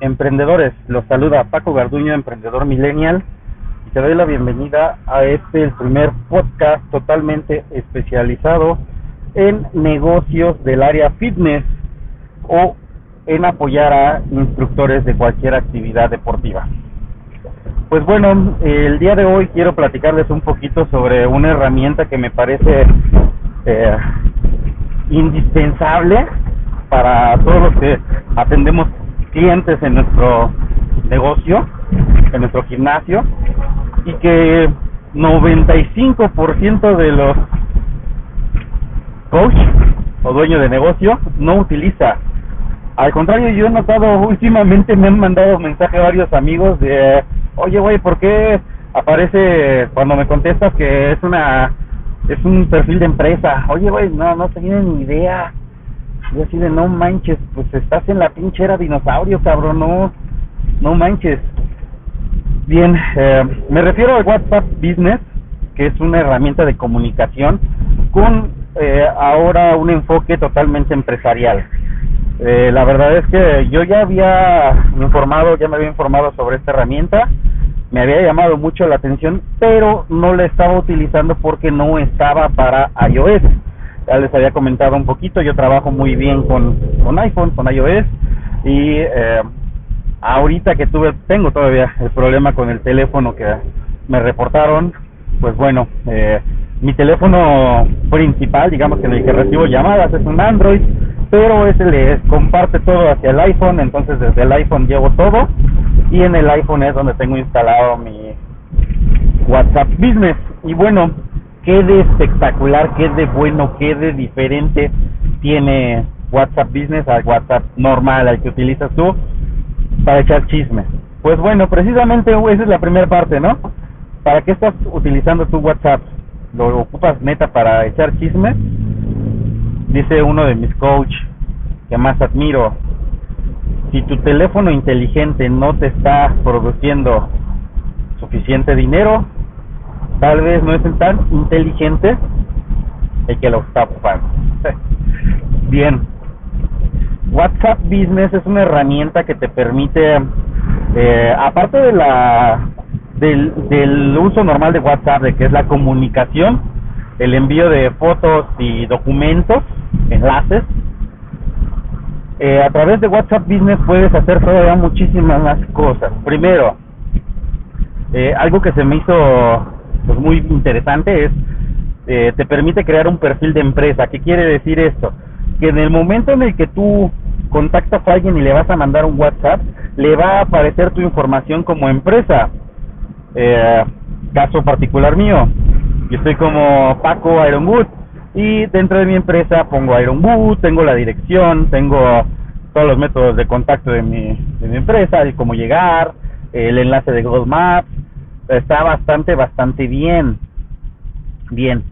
emprendedores? Los saluda Paco Garduño, emprendedor millennial, y te doy la bienvenida a este, el primer podcast totalmente especializado en negocios del área fitness o en apoyar a instructores de cualquier actividad deportiva. Pues bueno, el día de hoy quiero platicarles un poquito sobre una herramienta que me parece eh, indispensable para todos los que atendemos clientes en nuestro negocio, en nuestro gimnasio, y que 95% de los coach o dueños de negocio no utiliza. Al contrario, yo he notado últimamente me han mandado mensaje varios amigos de, oye, güey, ¿por qué aparece cuando me contestas que es una es un perfil de empresa? Oye, güey, no, no tienen ni idea y así de no manches, pues estás en la pinche era dinosaurio, cabrón, no, no manches. Bien, eh, me refiero al WhatsApp Business, que es una herramienta de comunicación con eh, ahora un enfoque totalmente empresarial. Eh, la verdad es que yo ya había informado, ya me había informado sobre esta herramienta, me había llamado mucho la atención, pero no la estaba utilizando porque no estaba para iOS ya les había comentado un poquito, yo trabajo muy bien con, con iPhone, con iOS y eh, ahorita que tuve, tengo todavía el problema con el teléfono que me reportaron, pues bueno, eh, mi teléfono principal, digamos que en el que recibo llamadas es un Android, pero ese le comparte todo hacia el iPhone, entonces desde el iPhone llevo todo y en el iPhone es donde tengo instalado mi WhatsApp Business. Y bueno, qué de espectacular, qué de bueno, qué de diferente tiene WhatsApp Business al WhatsApp normal, al que utilizas tú para echar chisme. Pues bueno, precisamente esa es la primera parte, ¿no? ¿Para qué estás utilizando tu WhatsApp? ¿Lo ocupas neta para echar chisme? Dice uno de mis coach que más admiro, si tu teléfono inteligente no te está produciendo suficiente dinero, tal vez no es tan inteligente el que lo está. Bien, WhatsApp Business es una herramienta que te permite, eh, aparte de la del, del uso normal de WhatsApp, de que es la comunicación, el envío de fotos y documentos, enlaces, eh, a través de WhatsApp Business puedes hacer todavía muchísimas más cosas. Primero, eh, algo que se me hizo pues muy interesante es eh, te permite crear un perfil de empresa. ¿Qué quiere decir esto? Que en el momento en el que tú contactas a alguien y le vas a mandar un WhatsApp, le va a aparecer tu información como empresa. Eh, caso particular mío, yo estoy como Paco Ironwood y dentro de mi empresa pongo Ironwood, tengo la dirección, tengo todos los métodos de contacto de mi, de mi empresa, el cómo llegar, el enlace de Google Maps, está bastante, bastante bien. Bien.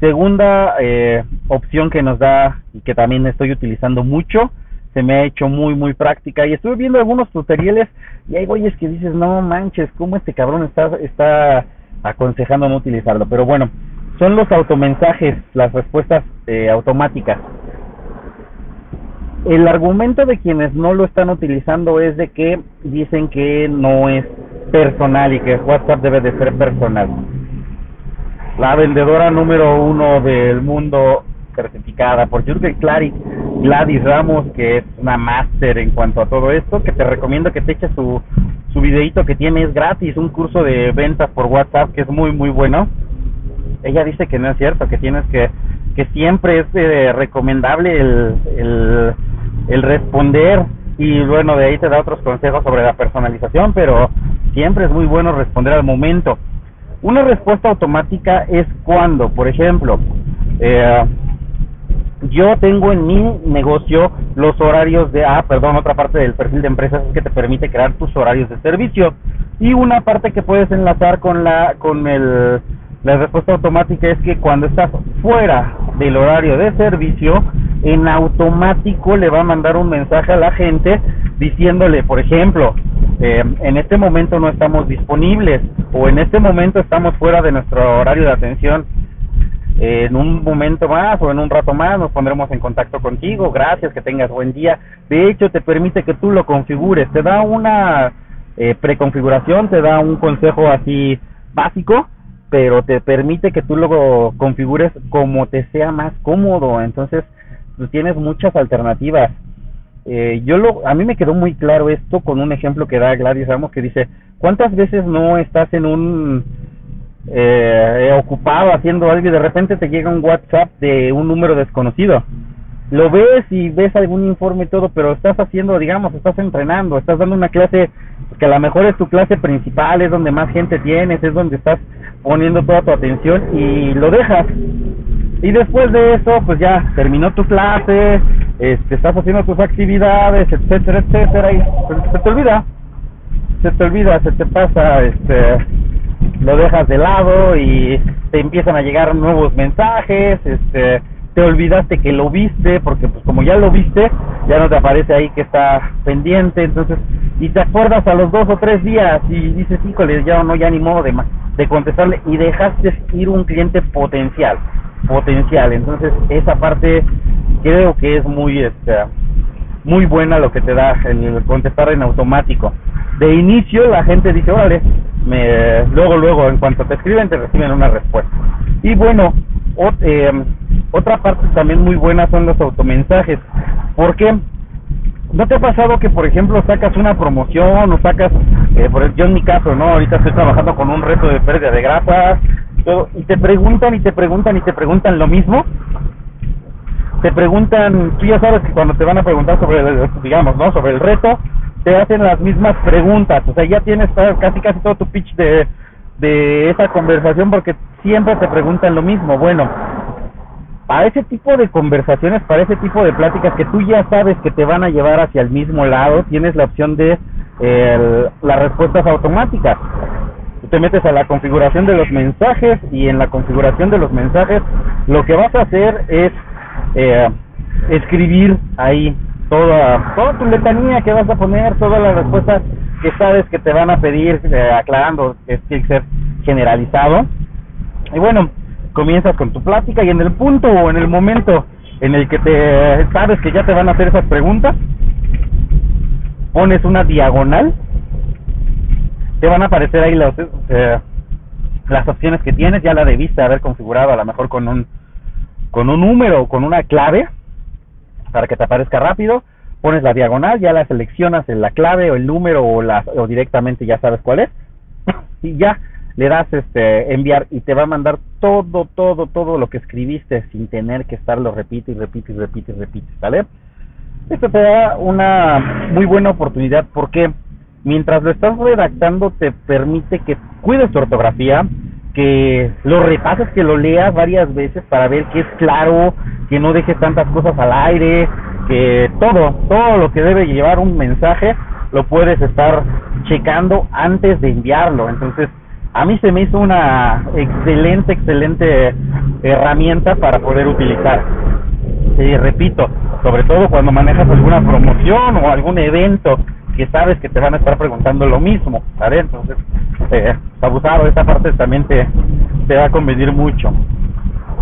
Segunda eh, opción que nos da y que también estoy utilizando mucho, se me ha hecho muy, muy práctica y estuve viendo algunos tutoriales y hay güeyes que dices, no manches, ¿cómo este cabrón está, está aconsejando no utilizarlo? Pero bueno, son los automensajes, las respuestas eh, automáticas. El argumento de quienes no lo están utilizando es de que dicen que no es personal y que WhatsApp debe de ser personal. La vendedora número uno del mundo certificada por Jürgen Clary, Gladys Ramos, que es una máster en cuanto a todo esto, que te recomiendo que te eches su, su videito que tiene, es gratis, un curso de ventas por WhatsApp que es muy, muy bueno. Ella dice que no es cierto, que tienes que, que siempre es eh, recomendable el, el, el responder y bueno, de ahí te da otros consejos sobre la personalización, pero siempre es muy bueno responder al momento. Una respuesta automática es cuando, por ejemplo, eh, yo tengo en mi negocio los horarios de, ah, perdón, otra parte del perfil de empresas es que te permite crear tus horarios de servicio y una parte que puedes enlazar con la con el la respuesta automática es que cuando estás fuera del horario de servicio en automático le va a mandar un mensaje a la gente diciéndole, por ejemplo, eh, en este momento no estamos disponibles o en este momento estamos fuera de nuestro horario de atención. en un momento más o en un rato más nos pondremos en contacto contigo. Gracias, que tengas buen día. De hecho, te permite que tú lo configures. Te da una eh, preconfiguración, te da un consejo así básico, pero te permite que tú lo configures como te sea más cómodo. Entonces, tú pues, tienes muchas alternativas. Eh, yo lo, a mí me quedó muy claro esto con un ejemplo que da Gladys Ramos que dice, ¿cuántas veces no estás en un eh, ocupado haciendo algo y de repente te llega un WhatsApp de un número desconocido. Lo ves y ves algún informe y todo, pero estás haciendo, digamos, estás entrenando, estás dando una clase que a lo mejor es tu clase principal, es donde más gente tienes, es donde estás poniendo toda tu atención y lo dejas. Y después de eso, pues ya terminó tu clase, este, estás haciendo tus actividades, etcétera, etcétera, y pues, se te olvida, se te olvida, se te pasa, este, lo dejas de lado y te empiezan a llegar nuevos mensajes, este, te olvidaste que lo viste, porque pues como ya lo viste, ya no te aparece ahí que está pendiente, entonces, y te acuerdas a los dos o tres días y dices, híjole, ya no, ya ni modo de, de contestarle y dejaste ir un cliente potencial, potencial, entonces esa parte creo que es muy, este, muy buena lo que te da el contestar en automático. De inicio la gente dice, órale, me, luego, luego, en cuanto te escriben, te reciben una respuesta. Y bueno, eh, otra parte también muy buena son los automensajes. porque ¿No te ha pasado que, por ejemplo, sacas una promoción o sacas, eh, por yo en mi caso, ¿no? Ahorita estoy trabajando con un reto de pérdida de grasa, y te preguntan y te preguntan y te preguntan lo mismo? Te preguntan, tú ya sabes que cuando te van a preguntar sobre, el, digamos, ¿no? Sobre el reto, te hacen las mismas preguntas, o sea, ya tienes casi casi todo tu pitch de, de esa conversación porque siempre te preguntan lo mismo. Bueno, a ese tipo de conversaciones, para ese tipo de pláticas que tú ya sabes que te van a llevar hacia el mismo lado, tienes la opción de las respuestas automáticas. Tú te metes a la configuración de los mensajes y en la configuración de los mensajes lo que vas a hacer es eh, escribir ahí toda, toda tu letanía que vas a poner, todas las respuestas que sabes que te van a pedir, eh, aclarando que tiene que ser generalizado. Y bueno, comienzas con tu plática y en el punto o en el momento en el que te sabes que ya te van a hacer esas preguntas, pones una diagonal, te van a aparecer ahí las, eh, las opciones que tienes, ya la debiste haber configurado a lo mejor con un con un número o con una clave para que te aparezca rápido, pones la diagonal, ya la seleccionas en la clave o el número o, la, o directamente ya sabes cuál es y ya le das este enviar y te va a mandar todo, todo, todo lo que escribiste sin tener que estarlo repite y repite y repite y repite, ¿sale? Esto te da una muy buena oportunidad porque mientras lo estás redactando te permite que cuides tu ortografía, que lo repases, que lo leas varias veces para ver que es claro, que no dejes tantas cosas al aire, que todo, todo lo que debe llevar un mensaje lo puedes estar checando antes de enviarlo. Entonces, a mí se me hizo una excelente, excelente herramienta para poder utilizar. Y repito, sobre todo cuando manejas alguna promoción o algún evento que sabes que te van a estar preguntando lo mismo, ¿vale? Entonces, eh, abusado, esta parte también te, te va a convenir mucho.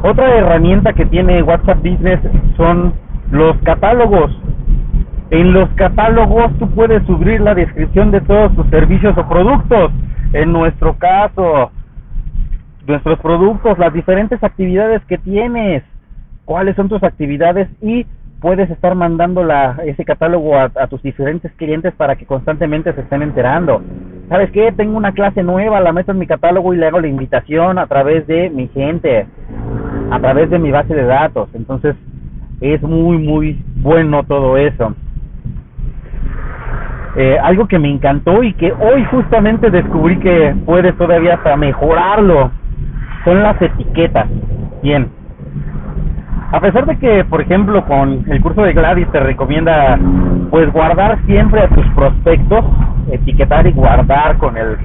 Otra herramienta que tiene WhatsApp Business son los catálogos. En los catálogos tú puedes subir la descripción de todos tus servicios o productos. En nuestro caso, nuestros productos, las diferentes actividades que tienes, cuáles son tus actividades y puedes estar mandando la, ese catálogo a, tus diferentes clientes para que constantemente se estén enterando. ¿Sabes qué? Tengo una clase nueva, la meto en mi catálogo y le hago la invitación a través de mi gente, a través de mi base de datos. Entonces, es muy, muy bueno todo eso. Eh, algo que me encantó y que hoy justamente descubrí que puedes todavía hasta mejorarlo son las etiquetas. Bien, a pesar de que, por ejemplo, con el curso de Gladys te recomienda pues guardar siempre a tus prospectos, etiquetar y guardar con el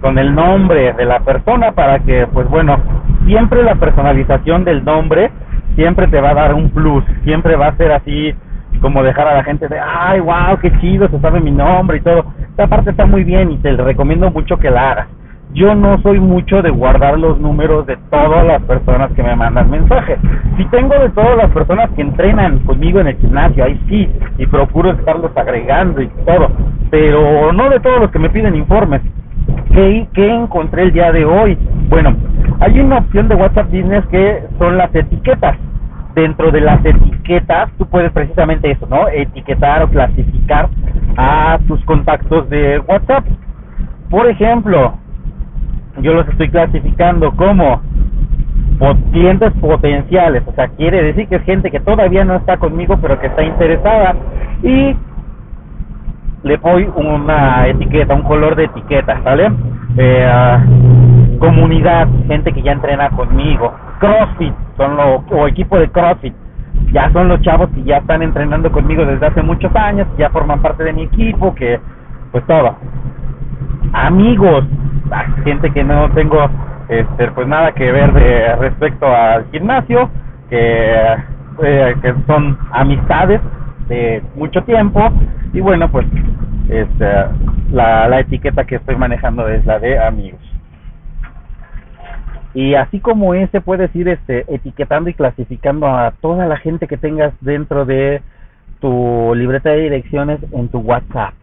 con el nombre de la persona para que pues bueno, siempre la personalización del nombre siempre te va a dar un plus, siempre va a ser así como dejar a la gente de, ay, wow, qué chido, se sabe mi nombre y todo. Esta parte está muy bien y te recomiendo mucho que la hagas. yo no soy mucho de guardar los números de todas las personas que me mandan mensajes. Si tengo de todas las personas que entrenan conmigo en el gimnasio, ahí sí, y procuro estarlos agregando y todo, pero no de todos los que me piden informes. ¿Qué, qué encontré el día de hoy? Bueno, hay una opción de WhatsApp Business que son las etiquetas. Dentro de las etiquetas, tú puedes precisamente eso, ¿no? Etiquetar o clasificar a tus contactos de WhatsApp. Por ejemplo, yo los estoy clasificando como clientes potenciales, o sea, quiere decir que es gente que todavía no está conmigo, pero que está interesada y le doy una etiqueta, un color de etiqueta, ¿vale? Eh, comunidad, gente que ya entrena conmigo, CrossFit, son lo, o equipo de CrossFit, ya son los chavos que ya están entrenando conmigo desde hace muchos años, ya forman parte de mi equipo, que pues todo. Amigos, gente que no tengo este, pues nada que ver de respecto al gimnasio, que, eh, que son amistades de mucho tiempo y bueno pues este, la, la etiqueta que estoy manejando es la de amigos y así como ese puedes ir este etiquetando y clasificando a toda la gente que tengas dentro de tu libreta de direcciones en tu WhatsApp.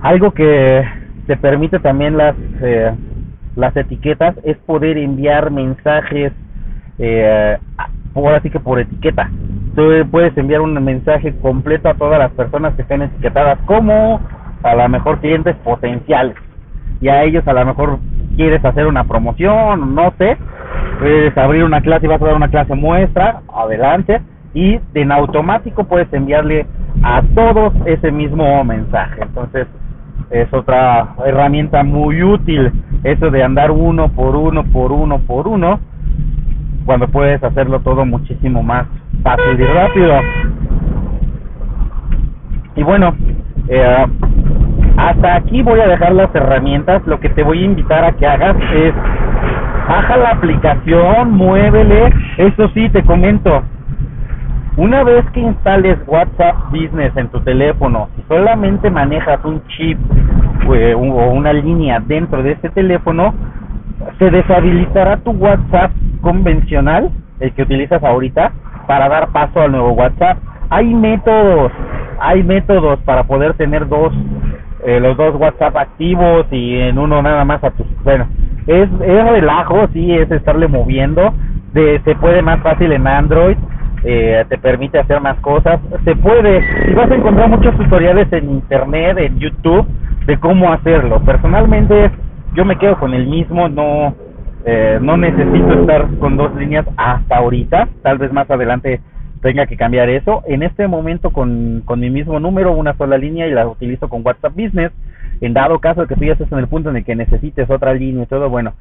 Algo que te permite también las eh, las etiquetas es poder enviar mensajes eh, por así que por etiqueta. Tú puedes enviar un mensaje completo a todas las personas que estén etiquetadas como a lo mejor clientes potenciales. Y a ellos a lo mejor quieres hacer una promoción no sé puedes abrir una clase y vas a dar una clase muestra adelante y en automático puedes enviarle a todos ese mismo mensaje. Entonces es otra herramienta muy útil eso de andar uno por uno por uno por uno cuando puedes hacerlo todo muchísimo más fácil y rápido. Y bueno eh, hasta aquí voy a dejar las herramientas. Lo que te voy a invitar a que hagas es baja la aplicación muévele. Eso sí te comento. Una vez que instales WhatsApp Business en tu teléfono, si solamente manejas un chip eh, o una línea dentro de este teléfono, se deshabilitará tu WhatsApp convencional, el que utilizas ahorita, para dar paso al nuevo WhatsApp. Hay métodos, hay métodos para poder tener dos, eh, los dos WhatsApp activos y en uno nada más a tus, bueno, es, es relajo, sí, es estarle moviendo, de, se puede más fácil en Android, eh, te permite hacer más cosas. Se puede, y vas a encontrar muchos tutoriales en internet, en YouTube, de cómo hacerlo. Personalmente, yo me quedo con el mismo, no, eh, no necesito estar con dos líneas hasta ahorita. Tal vez más adelante tenga que cambiar eso. En este momento, con, con mi mismo número, una sola línea y la utilizo con WhatsApp Business. En dado caso de que tú ya estés en el punto en el que necesites otra línea y todo, bueno,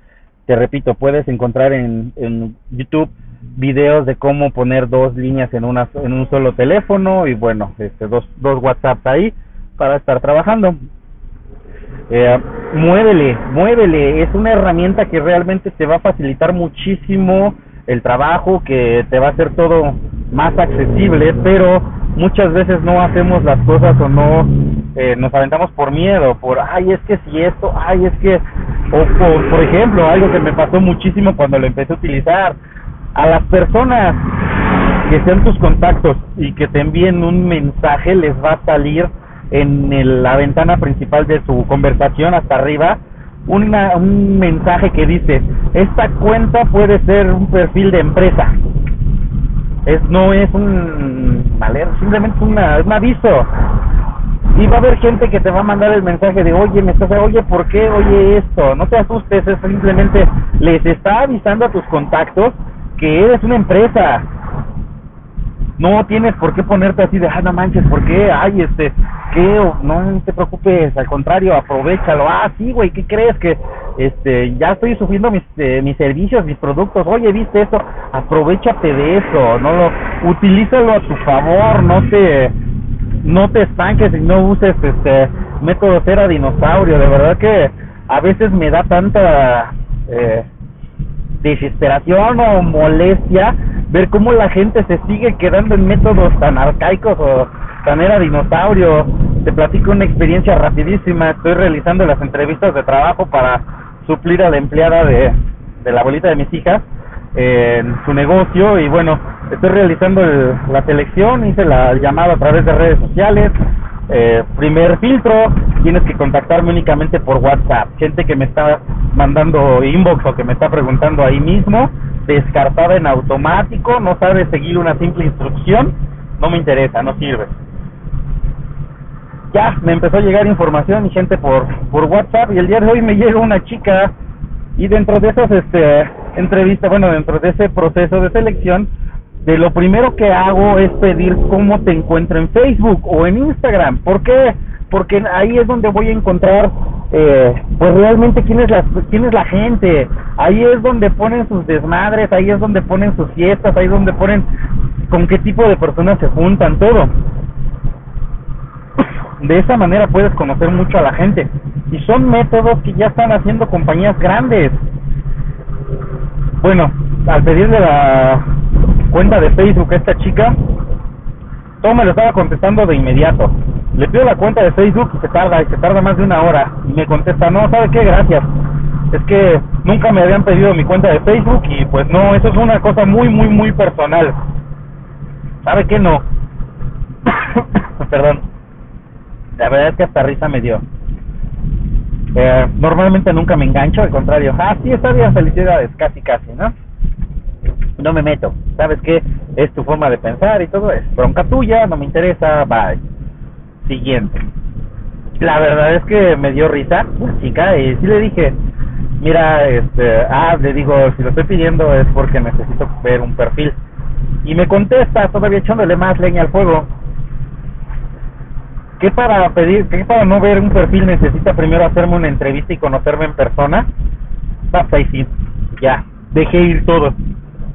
te repito, puedes encontrar en, en YouTube videos de cómo poner dos líneas en una en un solo teléfono y bueno este dos dos WhatsApp ahí para estar trabajando eh, muévele muévele es una herramienta que realmente te va a facilitar muchísimo el trabajo que te va a hacer todo más accesible pero muchas veces no hacemos las cosas o no eh, nos aventamos por miedo por ay es que si esto ay es que o por ejemplo algo que me pasó muchísimo cuando lo empecé a utilizar. A las personas que sean tus contactos y que te envíen un mensaje les va a salir en la ventana principal de su conversación hasta arriba una, un mensaje que dice esta cuenta puede ser un perfil de empresa es no es un valer simplemente una, un aviso y va a haber gente que te va a mandar el mensaje de oye me estás oye por qué oye esto no te asustes es simplemente les está avisando a tus contactos que eres una empresa. No tienes por qué ponerte así de, ah, no manches, ¿por qué? Ay, este, ¿qué? No te preocupes, al contrario, aprovechalo. Ah, sí, güey, ¿qué crees? Que, este, ya estoy sufriendo mis, eh, mis servicios, mis productos. Oye, ¿viste eso? Aprovechate de eso, no lo, utilízalo a tu favor, no te, no te estanques y no uses, este, método cera dinosaurio. De verdad que a veces me da tanta, eh, desesperación o molestia ver cómo la gente se sigue quedando en métodos tan arcaicos o tan era dinosaurio. Te platico una experiencia rapidísima. Estoy realizando las entrevistas de trabajo para suplir a la empleada de, de la abuelita de mis hijas en su negocio y bueno, estoy realizando la selección, hice la llamada a través de redes sociales, eh, primer filtro, tienes que contactarme únicamente por WhatsApp, gente que me está mandando inbox o que me está preguntando ahí mismo, descartada en automático, no sabe seguir una simple instrucción, no me interesa, no sirve. Ya, me empezó a llegar información y gente por, por WhatsApp y el día de hoy me llega una chica y dentro de esas este, entrevistas, bueno, dentro de ese proceso de selección, de lo primero que hago es pedir cómo te encuentro en Facebook o en Instagram. ¿Por qué? Porque ahí es donde voy a encontrar, eh, pues realmente quién es, la, quién es la gente. Ahí es donde ponen sus desmadres, ahí es donde ponen sus fiestas, ahí es donde ponen con qué tipo de personas se juntan, todo. De esa manera puedes conocer mucho a la gente. Y son métodos que ya están haciendo compañías grandes. Bueno, al pedirle la cuenta de Facebook a esta chica, todo me lo estaba contestando de inmediato. Le pido la cuenta de Facebook y se tarda, y se tarda más de una hora. Y me contesta, no, ¿sabe qué? Gracias. Es que nunca me habían pedido mi cuenta de Facebook y pues no, eso es una cosa muy, muy, muy personal. ¿Sabe qué? No. Perdón. La verdad es que hasta risa me dio. Eh, normalmente nunca me engancho, al contrario. Ah, sí, está felicidades, casi, casi, ¿no? No me meto. ¿Sabes qué? Es tu forma de pensar y todo es bronca tuya, no me interesa, bye. Siguiente. La verdad es que me dio risa chica y sí le dije, mira, este, ah, le digo, si lo estoy pidiendo es porque necesito ver un perfil. Y me contesta, todavía echándole más leña al fuego ¿Qué para pedir, qué para no ver un perfil necesita primero hacerme una entrevista y conocerme en persona? Basta y sí, ya, dejé ir todo.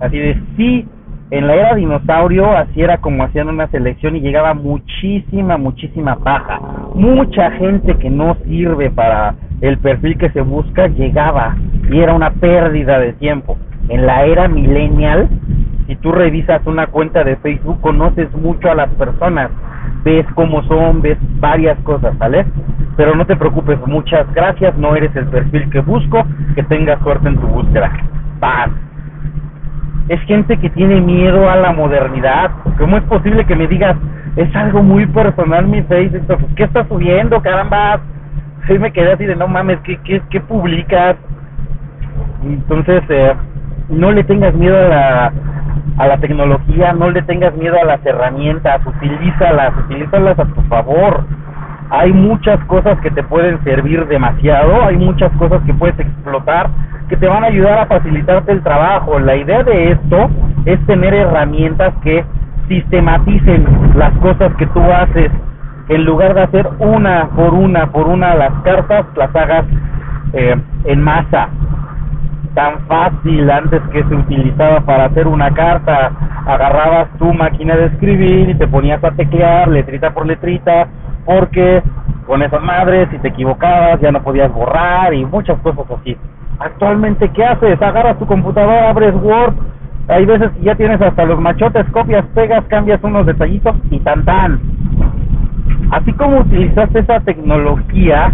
Así de sí, en la era dinosaurio así era como hacían una selección y llegaba muchísima, muchísima paja. Mucha gente que no sirve para el perfil que se busca llegaba y era una pérdida de tiempo. En la era millennial, si tú revisas una cuenta de Facebook, conoces mucho a las personas ves cómo son, ves varias cosas, ¿vale? Pero no te preocupes, muchas gracias, no eres el perfil que busco, que tengas suerte en tu búsqueda. Paz. Es gente que tiene miedo a la modernidad. ¿Cómo es posible que me digas, es algo muy personal mi Facebook? ¿Qué estás subiendo, caramba? Sí me quedé así de, no mames, ¿qué, qué, qué publicas? Entonces, eh, no le tengas miedo a la, a la tecnología, no le tengas miedo a las herramientas, utilízalas, utilízalas a tu favor. Hay muchas cosas que te pueden servir demasiado, hay muchas cosas que puedes explotar que te van a ayudar a facilitarte el trabajo. La idea de esto es tener herramientas que sistematicen las cosas que tú haces en lugar de hacer una por una por una las cartas las hagas eh, en masa tan fácil antes que se utilizaba para hacer una carta. Agarrabas tu máquina de escribir y te ponías a teclear letrita por letrita, porque con esas madres, si te equivocabas, ya no podías borrar y muchas cosas así. Actualmente, ¿qué haces? Agarras tu computadora, abres Word, hay veces que ya tienes hasta los machotes, copias, pegas, cambias unos detallitos y tan tan. Así como utilizaste esa tecnología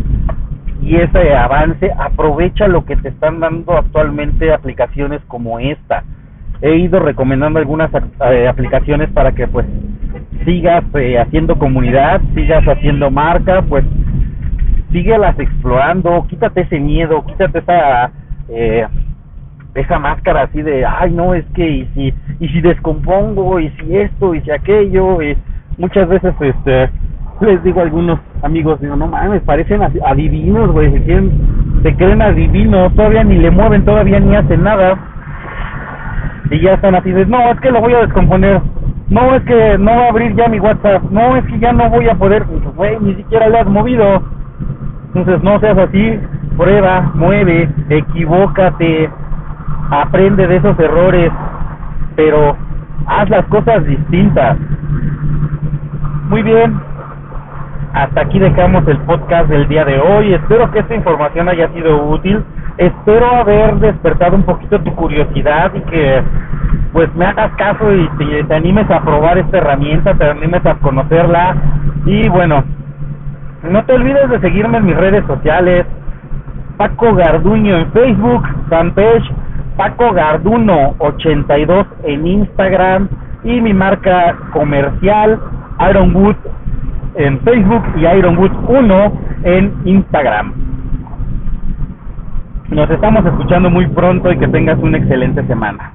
y ese avance, aprovecha lo que te están dando actualmente aplicaciones como esta. He ido recomendando algunas eh, aplicaciones para que pues sigas eh, haciendo comunidad, sigas haciendo marca, pues síguelas explorando, quítate ese miedo, quítate esa eh, esa máscara así de, ay no, es que y si y si descompongo y si esto y si aquello, y muchas veces este les digo a algunos amigos, digo, no mames, parecen adivinos, güey, se, quieren, se creen adivinos, todavía ni le mueven, todavía ni hacen nada. Y ya están así, de, no, es que lo voy a descomponer, no, es que no va a abrir ya mi WhatsApp, no, es que ya no voy a poder, güey, ni siquiera le has movido. Entonces no seas así, prueba, mueve, equivócate, aprende de esos errores, pero haz las cosas distintas. Muy bien, hasta aquí dejamos el podcast del día de hoy. Espero que esta información haya sido útil. Espero haber despertado un poquito tu curiosidad y que pues me hagas caso y te, animes a probar esta herramienta, te animes a conocerla. Y bueno, no te olvides de seguirme en mis redes sociales. Paco Garduño en Facebook, fanpage Paco Garduno 82 en Instagram y mi marca comercial Ironwood en Facebook y Ironwood 1 en Instagram. Nos estamos escuchando muy pronto y que tengas una excelente semana.